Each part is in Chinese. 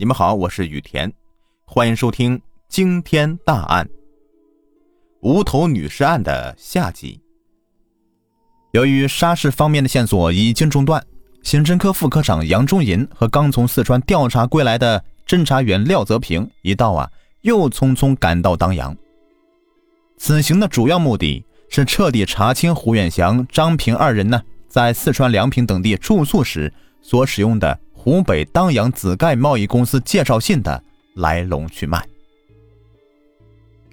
你们好，我是雨田，欢迎收听惊天大案——无头女尸案的下集。由于沙市方面的线索已经中断，刑侦科副科长杨忠银和刚从四川调查归来的侦查员廖泽平一到啊，又匆匆赶到当阳。此行的主要目的是彻底查清胡远祥、张平二人呢在四川梁平等地住宿时所使用的。湖北当阳紫盖贸易公司介绍信的来龙去脉，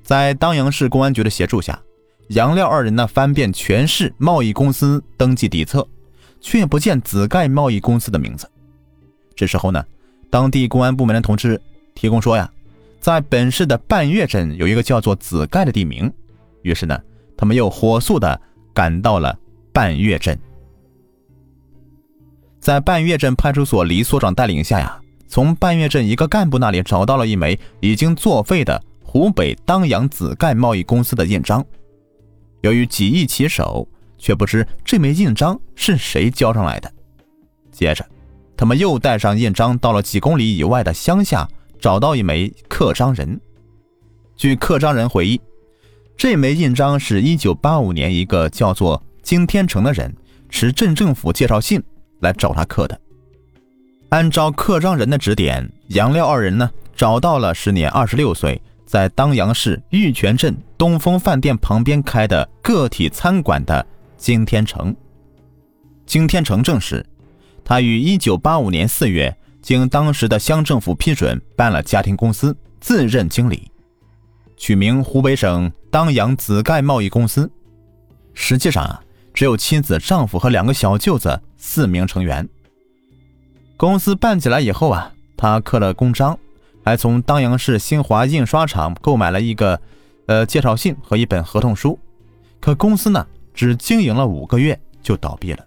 在当阳市公安局的协助下，杨廖二人呢翻遍全市贸易公司登记底册，却不见紫盖贸易公司的名字。这时候呢，当地公安部门的同志提供说呀，在本市的半月镇有一个叫做紫盖的地名，于是呢，他们又火速的赶到了半月镇。在半月镇派出所李所长带领下呀，从半月镇一个干部那里找到了一枚已经作废的湖北当阳紫盖贸易公司的印章。由于几易其手，却不知这枚印章是谁交上来的。接着，他们又带上印章到了几公里以外的乡下，找到一枚刻章人。据刻章人回忆，这枚印章是一九八五年一个叫做金天成的人持镇政府介绍信。来找他刻的。按照刻章人的指点，杨廖二人呢找到了时年二十六岁，在当阳市玉泉镇东风饭店旁边开的个体餐馆的金天成。金天成证实，他于一九八五年四月经当时的乡政府批准办了家庭公司，自任经理，取名湖北省当阳紫盖贸易公司。实际上啊。只有妻子、丈夫和两个小舅子四名成员。公司办起来以后啊，他刻了公章，还从当阳市新华印刷厂购买了一个，呃，介绍信和一本合同书。可公司呢，只经营了五个月就倒闭了。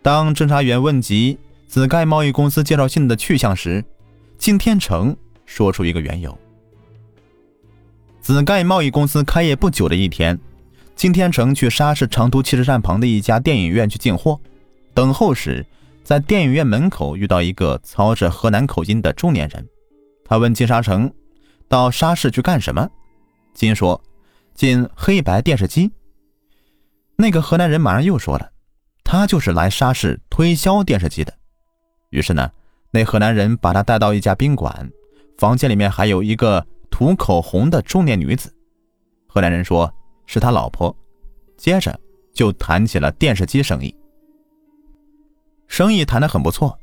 当侦查员问及紫盖贸易公司介绍信的去向时，金天成说出一个缘由：紫盖贸易公司开业不久的一天。金天成去沙市长途汽车站旁的一家电影院去进货，等候时，在电影院门口遇到一个操着河南口音的中年人。他问金沙成：“到沙市去干什么？”金说：“进黑白电视机。”那个河南人马上又说了：“他就是来沙市推销电视机的。”于是呢，那河南人把他带到一家宾馆，房间里面还有一个涂口红的中年女子。河南人说。是他老婆，接着就谈起了电视机生意。生意谈得很不错，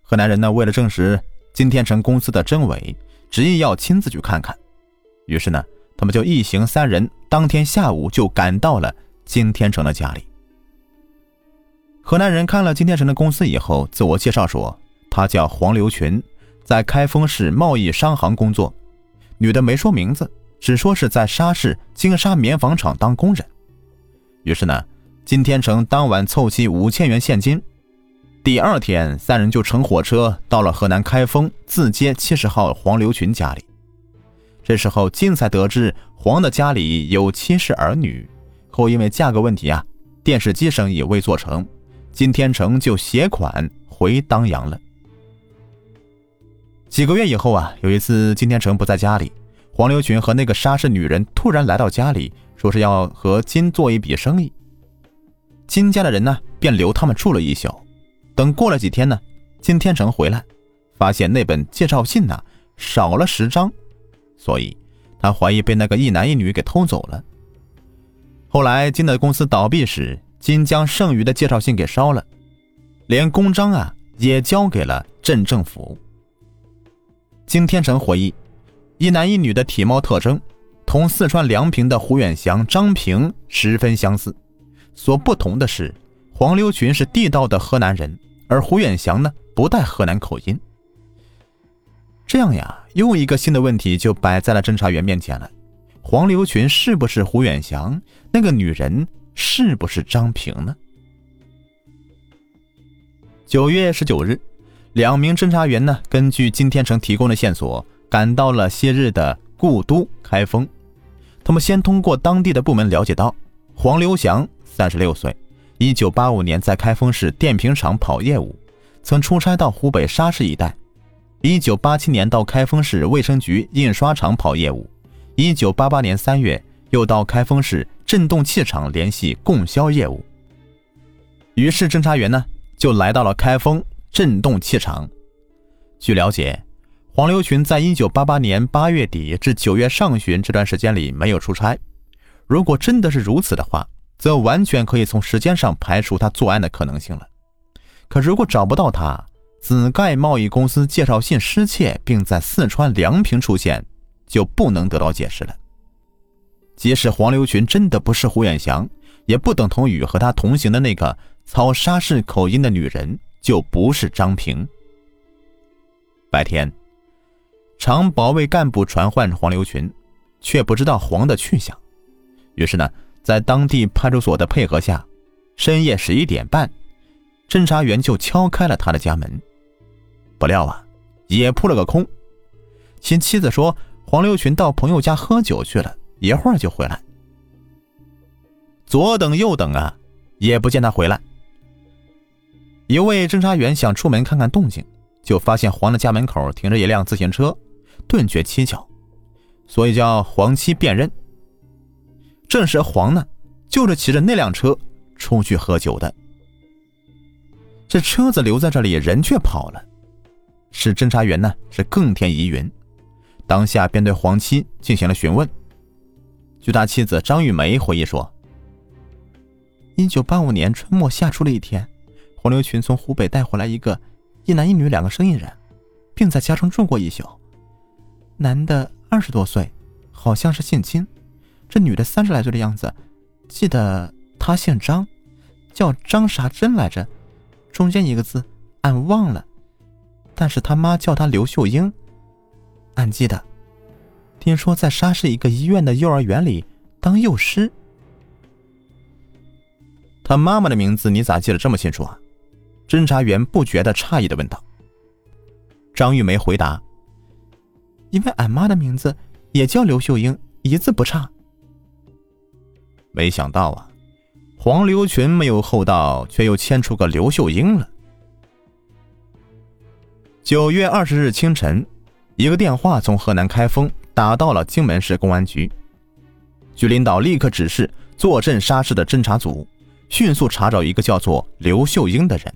河南人呢为了证实金天成公司的真伪，执意要亲自去看看。于是呢，他们就一行三人当天下午就赶到了金天成的家里。河南人看了金天成的公司以后，自我介绍说他叫黄刘群，在开封市贸易商行工作。女的没说名字。只说是在沙市金沙棉纺厂当工人，于是呢，金天成当晚凑齐五千元现金，第二天三人就乘火车到了河南开封自街七十号黄刘群家里。这时候金才得知黄的家里有妻室儿女，后因为价格问题啊，电视机生意未做成，金天成就携款回当阳了。几个月以后啊，有一次金天成不在家里。黄刘群和那个沙市女人突然来到家里，说是要和金做一笔生意。金家的人呢，便留他们住了一宿。等过了几天呢，金天成回来，发现那本介绍信呢少了十张，所以他怀疑被那个一男一女给偷走了。后来金的公司倒闭时，金将剩余的介绍信给烧了，连公章啊也交给了镇政府。金天成回忆。一男一女的体貌特征，同四川梁平的胡远祥、张平十分相似。所不同的是，黄刘群是地道的河南人，而胡远祥呢不带河南口音。这样呀，又一个新的问题就摆在了侦查员面前了：黄刘群是不是胡远祥？那个女人是不是张平呢？九月十九日，两名侦查员呢，根据金天成提供的线索。赶到了昔日的故都开封，他们先通过当地的部门了解到，黄刘祥三十六岁，一九八五年在开封市电瓶厂跑业务，曾出差到湖北沙市一带。一九八七年到开封市卫生局印刷厂跑业务，一九八八年三月又到开封市振动器厂联系供销业务。于是侦查员呢就来到了开封振动器厂。据了解，黄流群在一九八八年八月底至九月上旬这段时间里没有出差。如果真的是如此的话，则完全可以从时间上排除他作案的可能性了。可如果找不到他，紫盖贸易公司介绍信失窃，并在四川梁平出现，就不能得到解释了。即使黄流群真的不是胡远祥，也不等同于和他同行的那个操沙市口音的女人就不是张平。白天，常保卫干部传唤黄流群，却不知道黄的去向。于是呢，在当地派出所的配合下，深夜十一点半，侦查员就敲开了他的家门。不料啊，也扑了个空。其妻子说，黄流群到朋友家喝酒去了，一会儿就回来。左等右等啊，也不见他回来。一位侦查员想出门看看动静，就发现黄的家门口停着一辆自行车，顿觉蹊跷，所以叫黄七辨认。正是黄呢，就是骑着那辆车出去喝酒的。这车子留在这里，人却跑了。使侦查员呢是更添疑云，当下便对黄七进行了询问。据他妻子张玉梅回忆说，一九八五年春末夏初的一天，黄流群从湖北带回来一个一男一女两个生意人，并在家中住过一宿。男的二十多岁，好像是姓金；这女的三十来岁的样子，记得她姓张，叫张啥珍来着，中间一个字俺忘了。但是他妈叫他刘秀英，俺记得，听说在沙市一个医院的幼儿园里当幼师。他妈妈的名字你咋记得这么清楚啊？侦查员不觉得诧异的问道。张玉梅回答：“因为俺妈的名字也叫刘秀英，一字不差。”没想到啊，黄流群没有厚道，却又牵出个刘秀英了。九月二十日清晨，一个电话从河南开封打到了荆门市公安局。局领导立刻指示坐镇沙市的侦查组，迅速查找一个叫做刘秀英的人。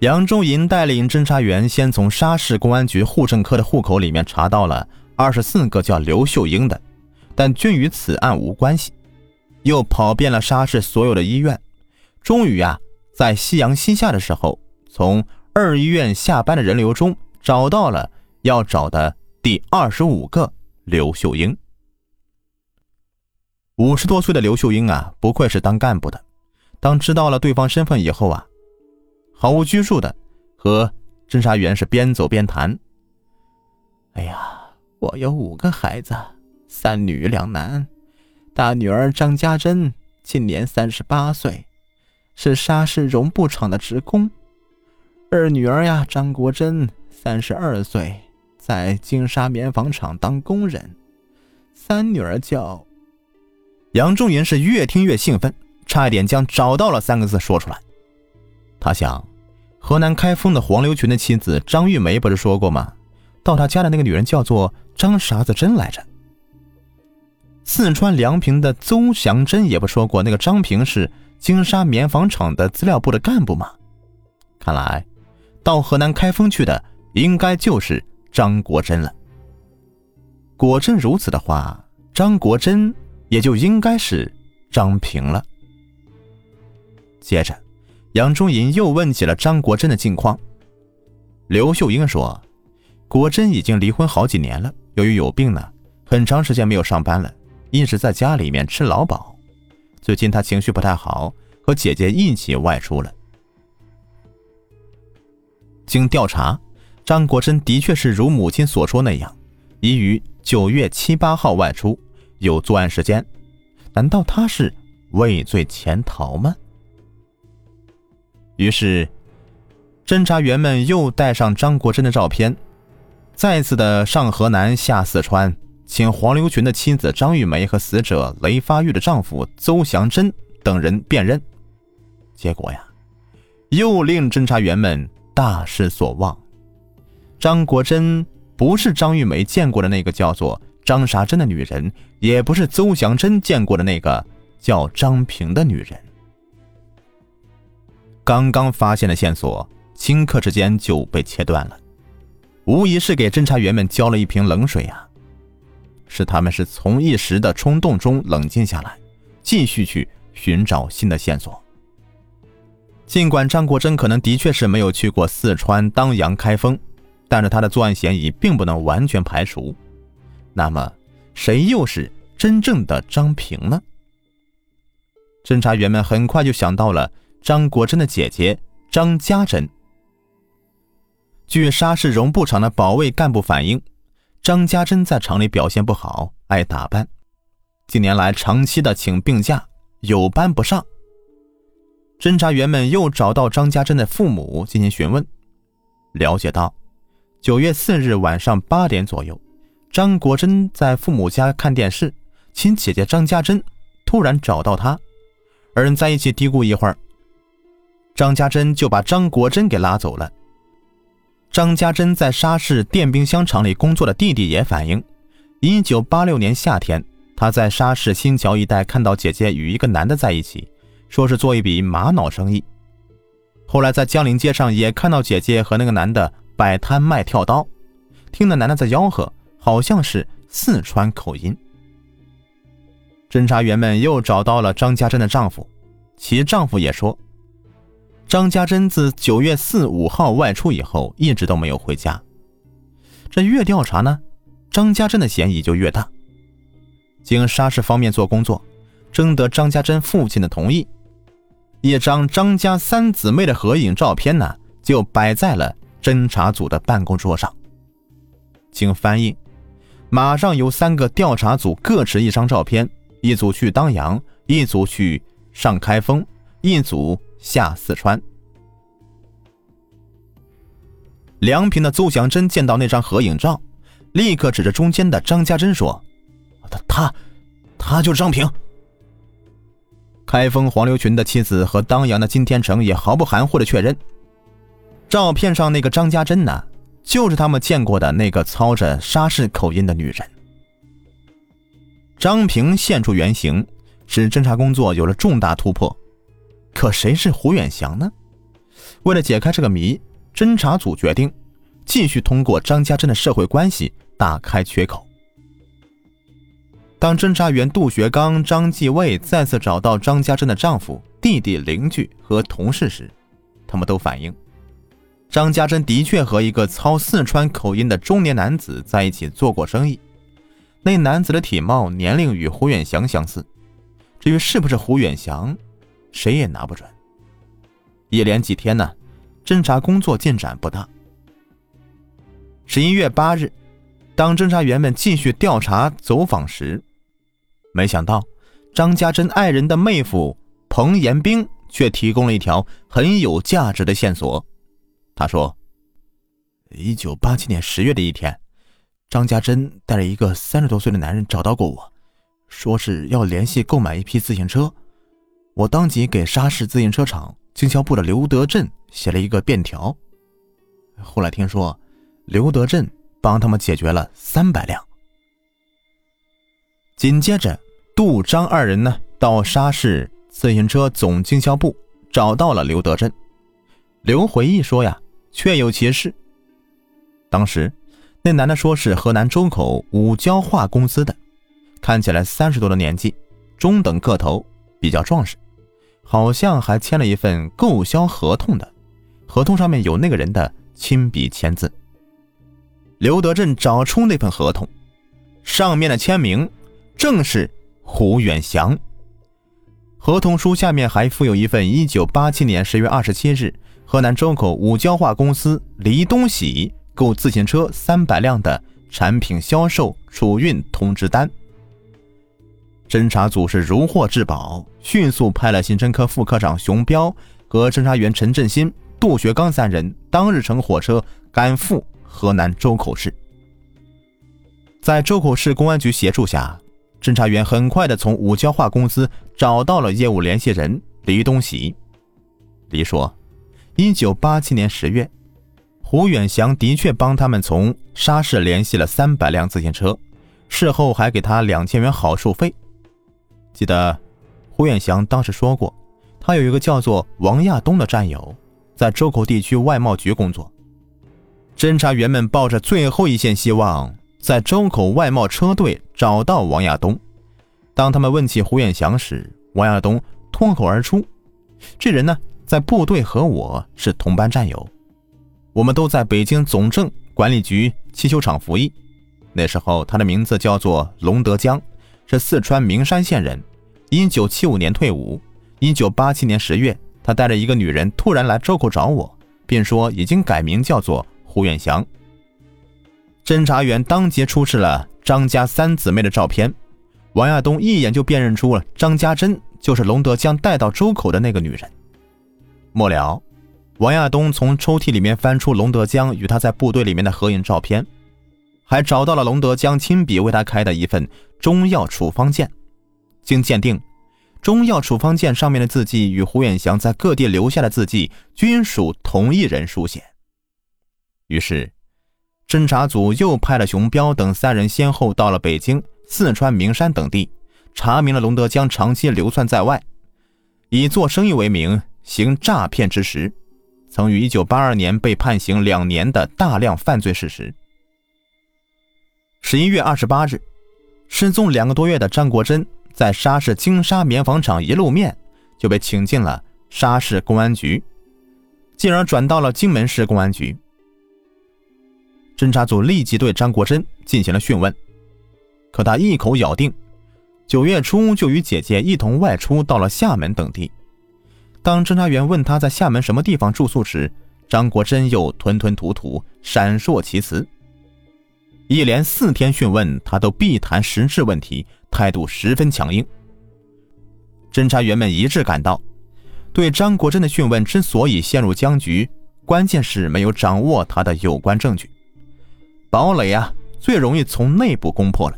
杨忠银带领侦查员先从沙市公安局户政科的户口里面查到了二十四个叫刘秀英的，但均与此案无关系。又跑遍了沙市所有的医院，终于啊，在夕阳西下的时候，从。二医院下班的人流中找到了要找的第二十五个刘秀英。五十多岁的刘秀英啊，不愧是当干部的。当知道了对方身份以后啊，毫无拘束的和侦查员是边走边谈。哎呀，我有五个孩子，三女两男。大女儿张家珍今年三十八岁，是沙市绒布厂的职工。二女儿呀，张国珍三十二岁，在金沙棉纺厂当工人。三女儿叫杨仲云，是越听越兴奋，差一点将“找到了”三个字说出来。他想，河南开封的黄流群的妻子张玉梅不是说过吗？到他家的那个女人叫做张啥子珍来着？四川梁平的邹祥珍也不说过，那个张平是金沙棉纺厂的资料部的干部吗？看来。到河南开封去的，应该就是张国珍了。果真如此的话，张国珍也就应该是张平了。接着，杨忠银又问起了张国珍的近况。刘秀英说：“国珍已经离婚好几年了，由于有病呢，很长时间没有上班了，一直在家里面吃劳保。最近他情绪不太好，和姐姐一起外出了。”经调查，张国珍的确是如母亲所说那样，已于九月七八号外出，有作案时间。难道他是畏罪潜逃吗？于是，侦查员们又带上张国珍的照片，再次的上河南下四川，请黄流群的妻子张玉梅和死者雷发玉的丈夫邹祥珍等人辨认。结果呀，又令侦查员们。大失所望，张国珍不是张玉梅见过的那个叫做张啥珍的女人，也不是邹祥珍见过的那个叫张平的女人。刚刚发现的线索，顷刻之间就被切断了，无疑是给侦查员们浇了一瓶冷水啊！是他们是从一时的冲动中冷静下来，继续去寻找新的线索。尽管张国珍可能的确是没有去过四川当阳开封，但是他的作案嫌疑并不能完全排除。那么，谁又是真正的张平呢？侦查员们很快就想到了张国珍的姐姐张家珍。据沙市绒布厂的保卫干部反映。张家珍在厂里表现不好，爱打扮，近年来长期的请病假，有班不上。侦查员们又找到张家珍的父母进行询问，了解到，九月四日晚上八点左右，张国珍在父母家看电视，亲姐姐张家珍突然找到他，二人在一起嘀咕一会儿，张家珍就把张国珍给拉走了。张家珍在沙市电冰箱厂里工作的弟弟也反映，1986年夏天，他在沙市新桥一带看到姐姐与一个男的在一起，说是做一笔玛瑙生意。后来在江陵街上也看到姐姐和那个男的摆摊卖跳刀，听那男的在吆喝，好像是四川口音。侦查员们又找到了张家珍的丈夫，其丈夫也说。张家珍自九月四五号外出以后，一直都没有回家。这越调查呢，张家珍的嫌疑就越大。经沙市方面做工作，征得张家珍父亲的同意，一张张家三姊妹的合影照片呢，就摆在了侦查组的办公桌上。经翻译，马上由三个调查组各持一张照片，一组去当阳，一组去上开封，一组。下四川，梁平的邹祥珍见到那张合影照，立刻指着中间的张家珍说：“他他，他就是张平。”开封黄流群的妻子和当阳的金天成也毫不含糊的确认，照片上那个张家珍呢，就是他们见过的那个操着沙市口音的女人。张平现出原形，使侦查工作有了重大突破。可谁是胡远祥呢？为了解开这个谜，侦查组决定继续通过张家珍的社会关系打开缺口。当侦查员杜学刚、张继卫再次找到张家珍的丈夫、弟弟、邻居和同事时，他们都反映，张家珍的确和一个操四川口音的中年男子在一起做过生意。那男子的体貌、年龄与胡远祥相似，至于是不是胡远祥？谁也拿不准。一连几天呢，侦查工作进展不大。十一月八日，当侦查员们继续调查走访时，没想到张家珍爱人的妹夫彭延兵却提供了一条很有价值的线索。他说：“一九八七年十月的一天，张家珍带着一个三十多岁的男人找到过我，说是要联系购买一批自行车。”我当即给沙市自行车厂经销部的刘德镇写了一个便条。后来听说，刘德镇帮他们解决了三百辆。紧接着，杜张二人呢到沙市自行车总经销部找到了刘德镇。刘回忆说呀，确有其事。当时，那男的说是河南周口五交化公司的，看起来三十多的年纪，中等个头，比较壮实。好像还签了一份购销合同的，合同上面有那个人的亲笔签字。刘德镇找出那份合同，上面的签名正是胡远祥。合同书下面还附有一份1987年10月27日河南周口五交化公司黎东喜购自行车三百辆的产品销售储运通知单。侦查组是如获至宝，迅速派了刑侦科副科长熊彪和侦查员陈振新、杜学刚三人当日乘火车赶赴河南周口市。在周口市公安局协助下，侦查员很快的从五交化公司找到了业务联系人黎东喜。黎说：“一九八七年十月，胡远祥的确帮他们从沙市联系了三百辆自行车，事后还给他两千元好处费。记得胡远祥当时说过，他有一个叫做王亚东的战友，在周口地区外贸局工作。侦查员们抱着最后一线希望，在周口外贸车队找到王亚东。当他们问起胡远祥时，王亚东脱口而出：“这人呢，在部队和我是同班战友，我们都在北京总政管理局汽修厂服役。那时候他的名字叫做龙德江。”是四川名山县人，一九七五年退伍。一九八七年十月，他带着一个女人突然来周口找我，并说已经改名叫做胡远祥。侦查员当即出示了张家三姊妹的照片，王亚东一眼就辨认出了张家珍就是龙德江带到周口的那个女人。末了，王亚东从抽屉里面翻出龙德江与他在部队里面的合影照片。还找到了龙德江亲笔为他开的一份中药处方笺，经鉴定，中药处方笺上面的字迹与胡远祥在各地留下的字迹均属同一人书写。于是，侦查组又派了熊彪等三人先后到了北京、四川名山等地，查明了龙德江长期流窜在外，以做生意为名行诈骗之实，曾于1982年被判刑两年的大量犯罪事实。十一月二十八日，失踪两个多月的张国珍在沙市金沙棉纺厂一露面，就被请进了沙市公安局，进而转到了荆门市公安局。侦查组立即对张国珍进行了讯问，可他一口咬定，九月初就与姐姐一同外出到了厦门等地。当侦查员问他在厦门什么地方住宿时，张国珍又吞吞吐吐，闪烁其词。一连四天讯问，他都避谈实质问题，态度十分强硬。侦查员们一致感到，对张国珍的讯问之所以陷入僵局，关键是没有掌握他的有关证据。堡垒啊，最容易从内部攻破了。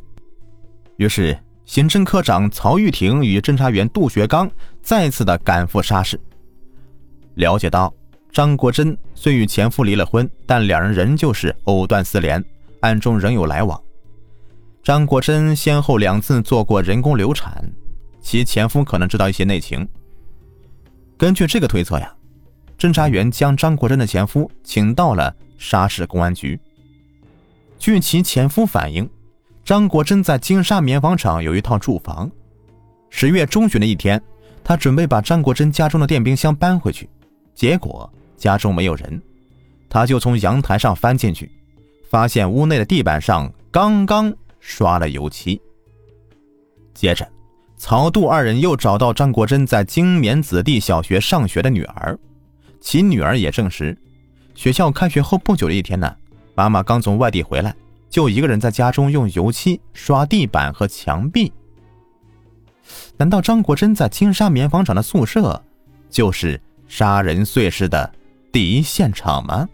于是，刑侦科长曹玉婷与侦查员杜学刚再次的赶赴沙市，了解到张国珍虽与前夫离了婚，但两人仍旧是藕断丝连。暗中仍有来往。张国珍先后两次做过人工流产，其前夫可能知道一些内情。根据这个推测呀，侦查员将张国珍的前夫请到了沙市公安局。据其前夫反映，张国珍在金沙棉纺厂有一套住房。十月中旬的一天，他准备把张国珍家中的电冰箱搬回去，结果家中没有人，他就从阳台上翻进去。发现屋内的地板上刚刚刷了油漆。接着，曹杜二人又找到张国珍在金棉子弟小学上学的女儿，其女儿也证实，学校开学后不久的一天呢，妈妈刚从外地回来，就一个人在家中用油漆刷地板和墙壁。难道张国珍在金沙棉纺厂的宿舍，就是杀人碎尸的第一现场吗？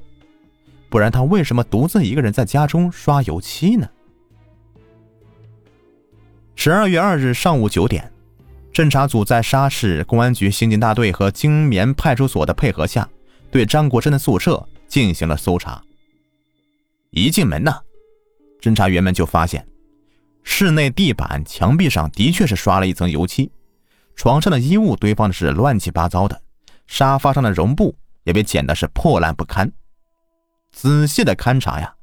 不然他为什么独自一个人在家中刷油漆呢？十二月二日上午九点，侦查组在沙市公安局刑警大队和金棉派出所的配合下，对张国珍的宿舍进行了搜查。一进门呢，侦查员们就发现，室内地板、墙壁上的确是刷了一层油漆，床上的衣物堆放的是乱七八糟的，沙发上的绒布也被剪的是破烂不堪。仔细的勘察呀，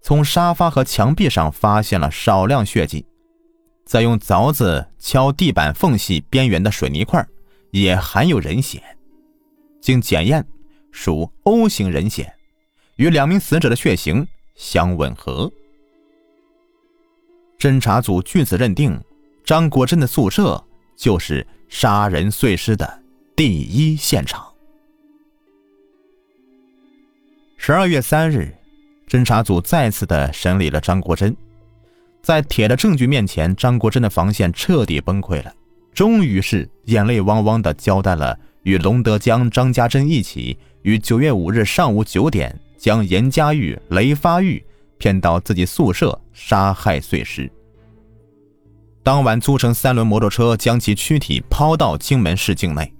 从沙发和墙壁上发现了少量血迹，再用凿子敲地板缝隙边缘的水泥块，也含有人血。经检验，属 O 型人血，与两名死者的血型相吻合。侦查组据此认定，张国珍的宿舍就是杀人碎尸的第一现场。十二月三日，侦查组再次的审理了张国珍，在铁的证据面前，张国珍的防线彻底崩溃了，终于是眼泪汪汪的交代了与龙德江、张家珍一起于九月五日上午九点将严家玉、雷发玉骗到自己宿舍杀害碎尸，当晚租乘三轮摩托车将其躯体抛到荆门市境内，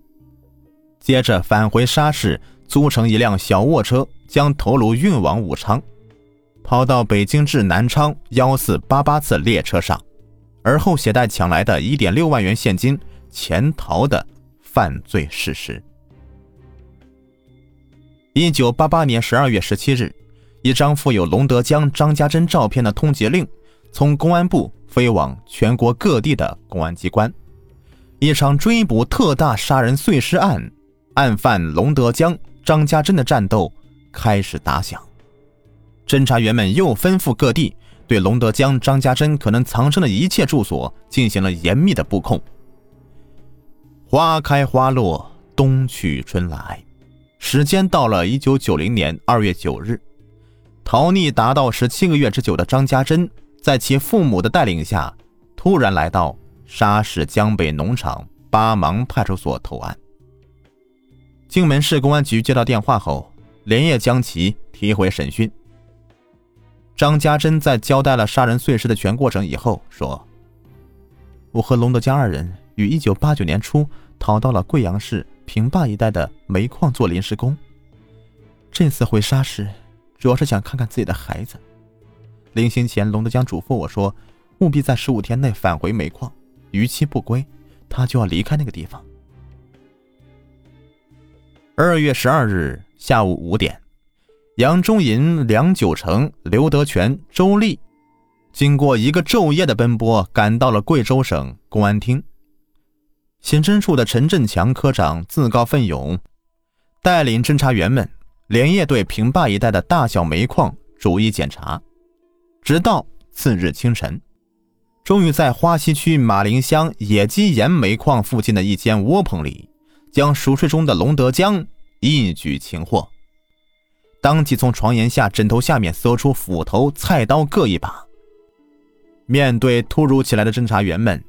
接着返回沙市。租乘一辆小卧车，将头颅运往武昌，跑到北京至南昌幺四八八次列车上，而后携带抢来的一点六万元现金潜逃的犯罪事实。一九八八年十二月十七日，一张附有龙德江、张家珍照片的通缉令从公安部飞往全国各地的公安机关，一场追捕特大杀人碎尸案，案犯龙德江。张家珍的战斗开始打响，侦查员们又吩咐各地对龙德江、张家珍可能藏身的一切住所进行了严密的布控。花开花落，冬去春来，时间到了一九九零年二月九日，逃匿达到十七个月之久的张家珍，在其父母的带领下，突然来到沙市江北农场八芒派出所投案。荆门市公安局接到电话后，连夜将其提回审讯。张家珍在交代了杀人碎尸的全过程以后说：“我和龙德江二人于一九八九年初逃到了贵阳市平坝一带的煤矿做临时工。这次回沙市，主要是想看看自己的孩子。临行前，龙德江嘱咐我说，务必在十五天内返回煤矿，逾期不归，他就要离开那个地方。”二月十二日下午五点，杨忠银、梁九成、刘德全、周丽，经过一个昼夜的奔波，赶到了贵州省公安厅。刑侦处的陈振强科长自告奋勇，带领侦查员们连夜对平坝一带的大小煤矿逐一检查，直到次日清晨，终于在花溪区马陵乡野鸡岩煤矿附近的一间窝棚里。将熟睡中的龙德江一举擒获，当即从床沿下、枕头下面搜出斧头、菜刀各一把。面对突如其来的侦查员们，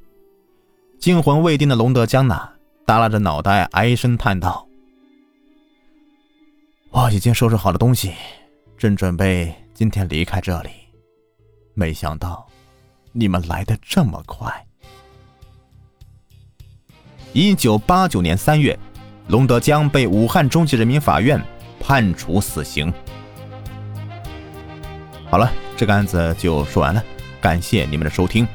惊魂未定的龙德江呐，耷拉着脑袋唉声叹道：“我已经收拾好了东西，正准备今天离开这里，没想到你们来的这么快。”一九八九年三月，龙德江被武汉中级人民法院判处死刑。好了，这个案子就说完了，感谢你们的收听。